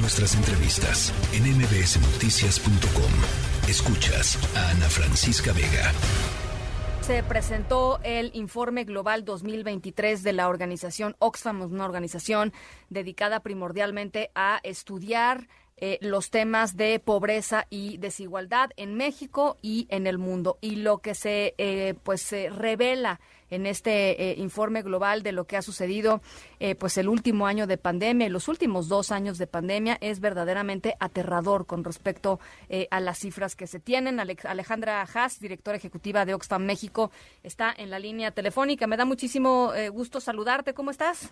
nuestras entrevistas en mbsnoticias.com. Escuchas a Ana Francisca Vega. Se presentó el informe global 2023 de la organización Oxfam, una organización dedicada primordialmente a estudiar eh, los temas de pobreza y desigualdad en México y en el mundo. Y lo que se, eh, pues, se revela en este eh, informe global de lo que ha sucedido pues el último año de pandemia y los últimos dos años de pandemia es verdaderamente aterrador con respecto a las cifras que se tienen. Alejandra Haas, directora ejecutiva de Oxfam México, está en la línea telefónica. Me da muchísimo gusto saludarte. ¿Cómo estás?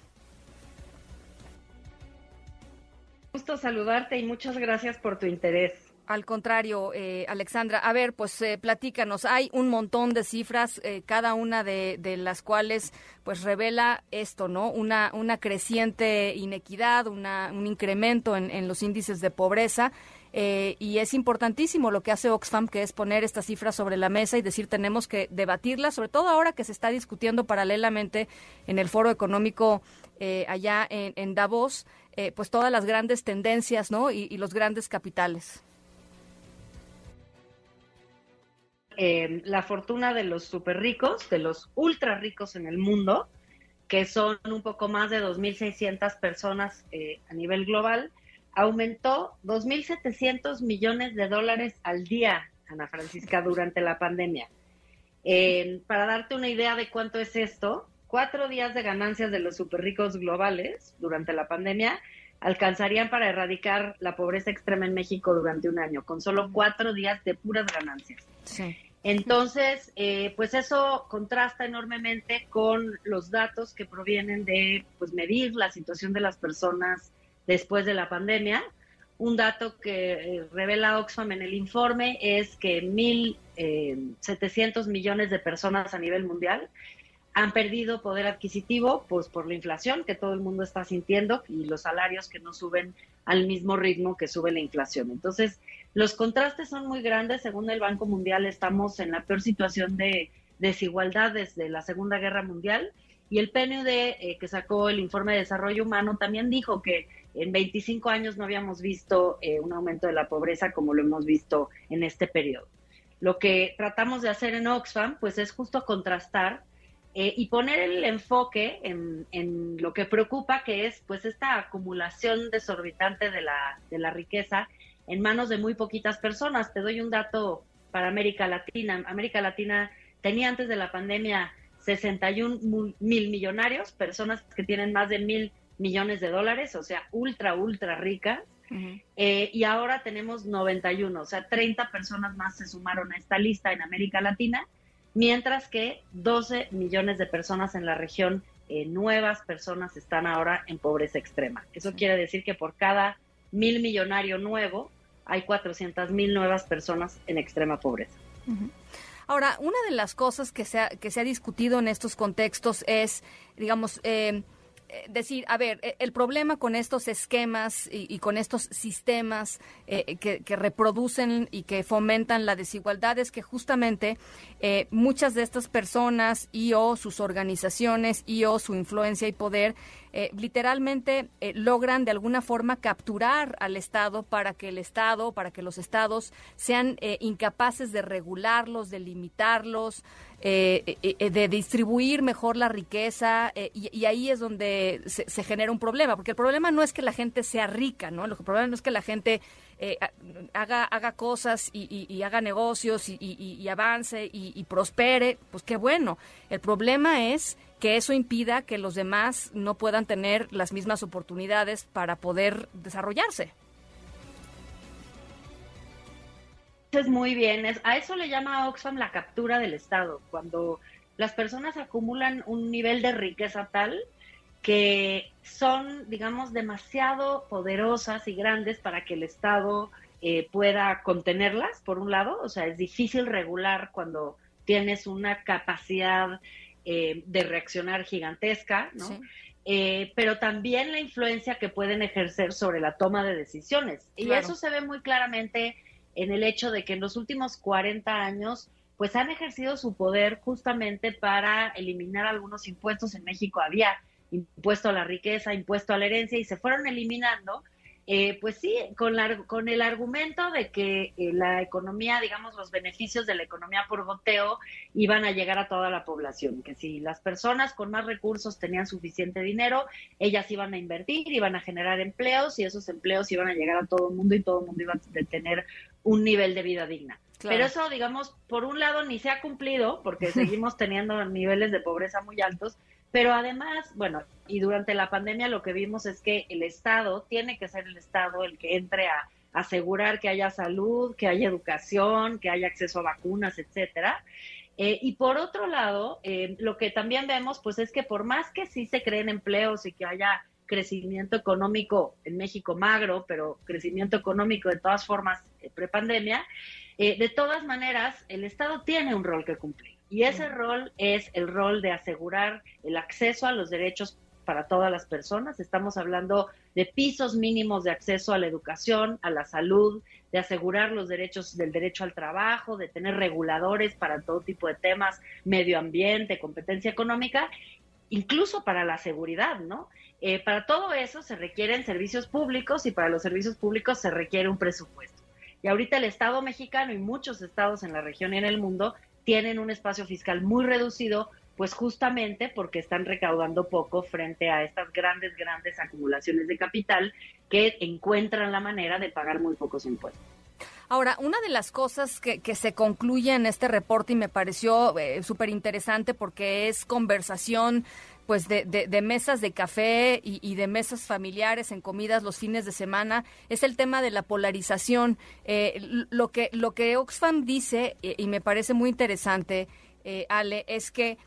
Gusto saludarte y muchas gracias por tu interés. Al contrario, eh, Alexandra, a ver, pues eh, platícanos. Hay un montón de cifras, eh, cada una de, las cuales pues revela esto, ¿no? Una, una creciente inequidad, una, un incremento en, en los índices de pobreza. Y es importantísimo lo que hace Oxfam, que es poner estas cifras sobre la mesa y decir tenemos que debatirlas, sobre todo ahora que se está discutiendo paralelamente en el Foro Económico allá en, Davos. Eh, pues todas las grandes tendencias ¿no? y, los grandes capitales. Eh, la fortuna de los super ricos, de los ultra ricos en el mundo, que son un poco más de 2.600 personas eh, a nivel global, aumentó 2.700 millones de dólares al día, Ana Francisca, durante la pandemia. para darte una idea de cuánto es esto, cuatro días de ganancias de los super ricos globales durante la pandemia alcanzarían para erradicar la pobreza extrema en México durante un año, con solo cuatro días de puras ganancias. Entonces, eh, pues eso contrasta enormemente con los datos que provienen de pues, medir la situación de las personas después de la pandemia. Un dato que eh, revela Oxfam en el informe es que 1.700 eh, millones de personas a nivel mundial han perdido poder adquisitivo pues por la inflación que todo el mundo está sintiendo y los salarios que no suben al mismo ritmo que sube la inflación. Entonces, los contrastes son muy grandes. Según el Banco Mundial, estamos en la peor situación de desigualdad desde la Segunda Guerra Mundial. Y el PNUD, eh, que sacó el informe de desarrollo humano, también dijo que en 25 años no habíamos visto eh, un aumento de la pobreza como lo hemos visto en este periodo. Lo que tratamos de hacer en Oxfam, pues es justo contrastar eh, y poner el enfoque en, lo que preocupa, que es pues esta acumulación desorbitante de la, de la riqueza en manos de muy poquitas personas. Te doy un dato para América Latina. América Latina tenía antes de la pandemia 61 mil millonarios, personas que tienen más de mil millones de dólares, o sea, ultra, ultra ricas. Eh, y ahora tenemos 91, o sea, 30 personas más se sumaron a esta lista en América Latina mientras que 12 millones de personas en la región, eh, nuevas personas, están ahora en pobreza extrema. Eso quiere decir que por cada mil millonario nuevo hay 400 mil nuevas personas en extrema pobreza. Ahora, una de las cosas que se ha, que se ha discutido en estos contextos es, digamos, eh, eh, decir, a ver, eh, el problema con estos esquemas y, con estos sistemas eh, que, reproducen y que fomentan la desigualdad es que justamente muchas de estas personas y o sus organizaciones y o su influencia y poder eh, literalmente eh, logran de alguna forma capturar al Estado para que el Estado, para que los Estados sean eh, incapaces de regularlos, de limitarlos, de distribuir mejor la riqueza y, ahí es donde se, genera un problema, porque el problema no es que la gente sea rica, ¿no? El problema no es que la gente haga, haga cosas y, haga negocios y, avance y, prospere, pues qué bueno. El problema es que eso impida que los demás no puedan tener las mismas oportunidades para poder desarrollarse. Es muy bien, es, a eso le llama Oxfam la captura del Estado, cuando las personas acumulan un nivel de riqueza tal que son, digamos, demasiado poderosas y grandes para que el Estado eh, pueda contenerlas, por un lado, o sea, es difícil regular cuando tienes una capacidad eh, de reaccionar gigantesca, ¿no? Eh, pero también la influencia que pueden ejercer sobre la toma de decisiones. Y eso se ve muy claramente en el hecho de que en los últimos 40 años, pues han ejercido su poder justamente para eliminar algunos impuestos. En México había impuesto a la riqueza, impuesto a la herencia y se fueron eliminando eh, pues sí, con, con el argumento de que eh, la economía, digamos, los beneficios de la economía por goteo iban a llegar a toda la población, que si las personas con más recursos tenían suficiente dinero, ellas iban a invertir, iban a generar empleos y esos empleos iban a llegar a todo el mundo y todo el mundo iba a tener un nivel de vida digna. Pero eso, digamos, por un lado ni se ha cumplido porque seguimos teniendo niveles de pobreza muy altos, pero además, bueno, y durante la pandemia lo que vimos es que el Estado tiene que ser el Estado el que entre a asegurar que haya salud, que haya educación, que haya acceso a vacunas, etcétera. Eh, y por otro lado, eh, lo que también vemos, pues es que por más que sí se creen empleos y que haya crecimiento económico en México magro, pero crecimiento económico de todas formas eh, prepandemia, de todas maneras, el Estado tiene un rol que cumplir. Y ese rol es el rol de asegurar el acceso a los derechos para todas las personas. Estamos hablando de pisos mínimos de acceso a la educación, a la salud, de asegurar los derechos del derecho al trabajo, de tener reguladores para todo tipo de temas, medio ambiente, competencia económica, incluso para la seguridad, ¿no? Eh, para todo eso se requieren servicios públicos y para los servicios públicos se requiere un presupuesto. Y ahorita el Estado mexicano y muchos estados en la región y en el mundo tienen un espacio fiscal muy reducido, pues justamente porque están recaudando poco frente a estas grandes, grandes acumulaciones de capital que encuentran la manera de pagar muy pocos impuestos. Ahora, una de las cosas que, se concluye en este reporte y me pareció eh, súper interesante porque es conversación pues de, de, mesas de café y, de mesas familiares en comidas los fines de semana es el tema de la polarización. Eh, lo que lo que Oxfam dice eh, y me parece muy interesante, eh, Ale, es que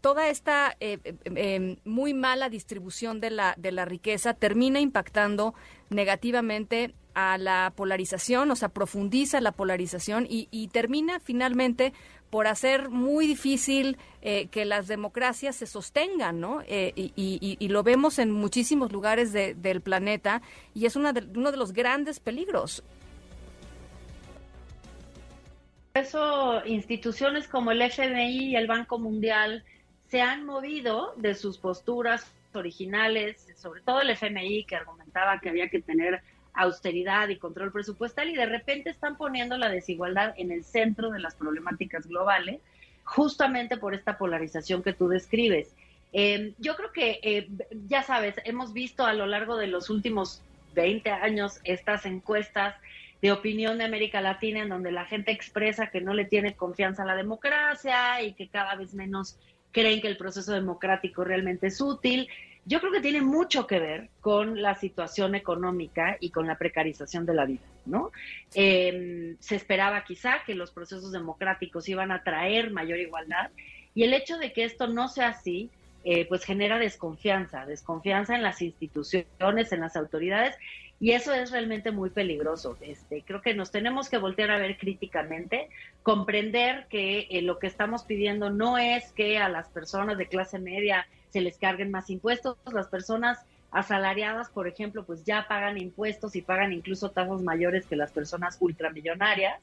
toda esta em, muy mala distribución de la de la riqueza termina impactando negativamente a la polarización, o sea, profundiza la polarización y, termina finalmente por hacer muy difícil eh, que las democracias se sostengan, ¿no? Eh, y, lo vemos en muchísimos lugares del planeta y es una uno de los grandes peligros. Eso, instituciones como el FMI y el Banco Mundial se han movido de sus posturas originales, sobre todo el FMI que argumentaba que había que tener austeridad y control presupuestal y de repente están poniendo la desigualdad en el centro de las problemáticas globales, justamente por esta polarización que tú describes. Em, yo creo que, eh, ya sabes, hemos visto a lo largo de los últimos 20 años estas encuestas de opinión de América Latina en donde la gente expresa que no le tiene confianza a la democracia y que cada vez menos creen que el proceso democrático realmente es útil. Yo creo que tiene mucho que ver con la situación económica y con la precarización de la vida, ¿no? Em, se esperaba quizá que los procesos democráticos iban a traer mayor igualdad y el hecho de que esto no sea así, eh, pues genera desconfianza, desconfianza en las instituciones, en las autoridades y eso es realmente muy peligroso. Este, creo que nos tenemos que voltear a ver críticamente, comprender que eh, lo que estamos pidiendo no es que a las personas de clase media se les carguen más impuestos. Las personas asalariadas, por ejemplo, pues ya pagan impuestos y pagan incluso tasas mayores que las personas ultramillonarias.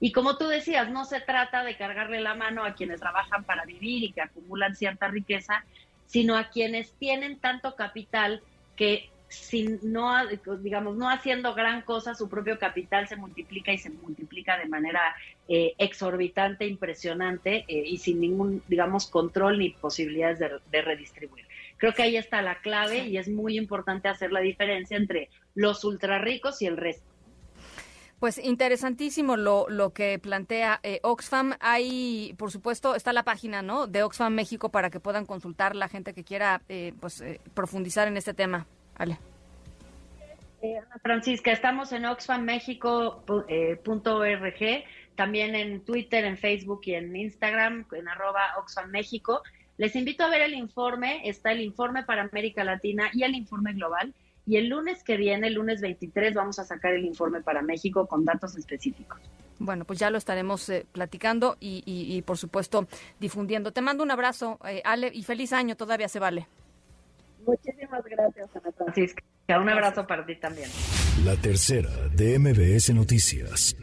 Y como tú decías, no se trata de cargarle la mano a quienes trabajan para vivir y que acumulan cierta riqueza, sino a quienes tienen tanto capital que sin no digamos no haciendo gran cosa su propio capital se multiplica y se multiplica de manera eh, exorbitante impresionante eh, y sin ningún digamos control ni posibilidades de, redistribuir creo que ahí está la clave y es muy importante hacer la diferencia entre los ultra ricos y el resto pues interesantísimo lo, lo que plantea eh, Oxfam. Hay, por supuesto, está la página ¿no? de Oxfam México para que puedan consultar la gente que quiera pues, profundizar en este tema. Eh, Francisca, estamos en oxfammexico.org, eh, también en Twitter, en Facebook y en Instagram, en arroba Oxfam Les invito a ver el informe, está el informe para América Latina y el informe global. Y el lunes que viene, el lunes 23, vamos a sacar el informe para México con datos específicos. Bueno, pues ya lo estaremos eh, platicando y, por supuesto, difundiendo. Te mando un abrazo, Ale, y feliz año, todavía se vale. Muchísimas gracias, Ana Francisca. Un abrazo para ti también. La tercera de MBS Noticias.